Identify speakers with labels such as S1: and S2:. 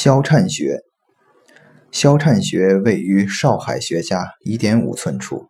S1: 萧颤穴，萧颤穴位于少海穴下一点五寸处，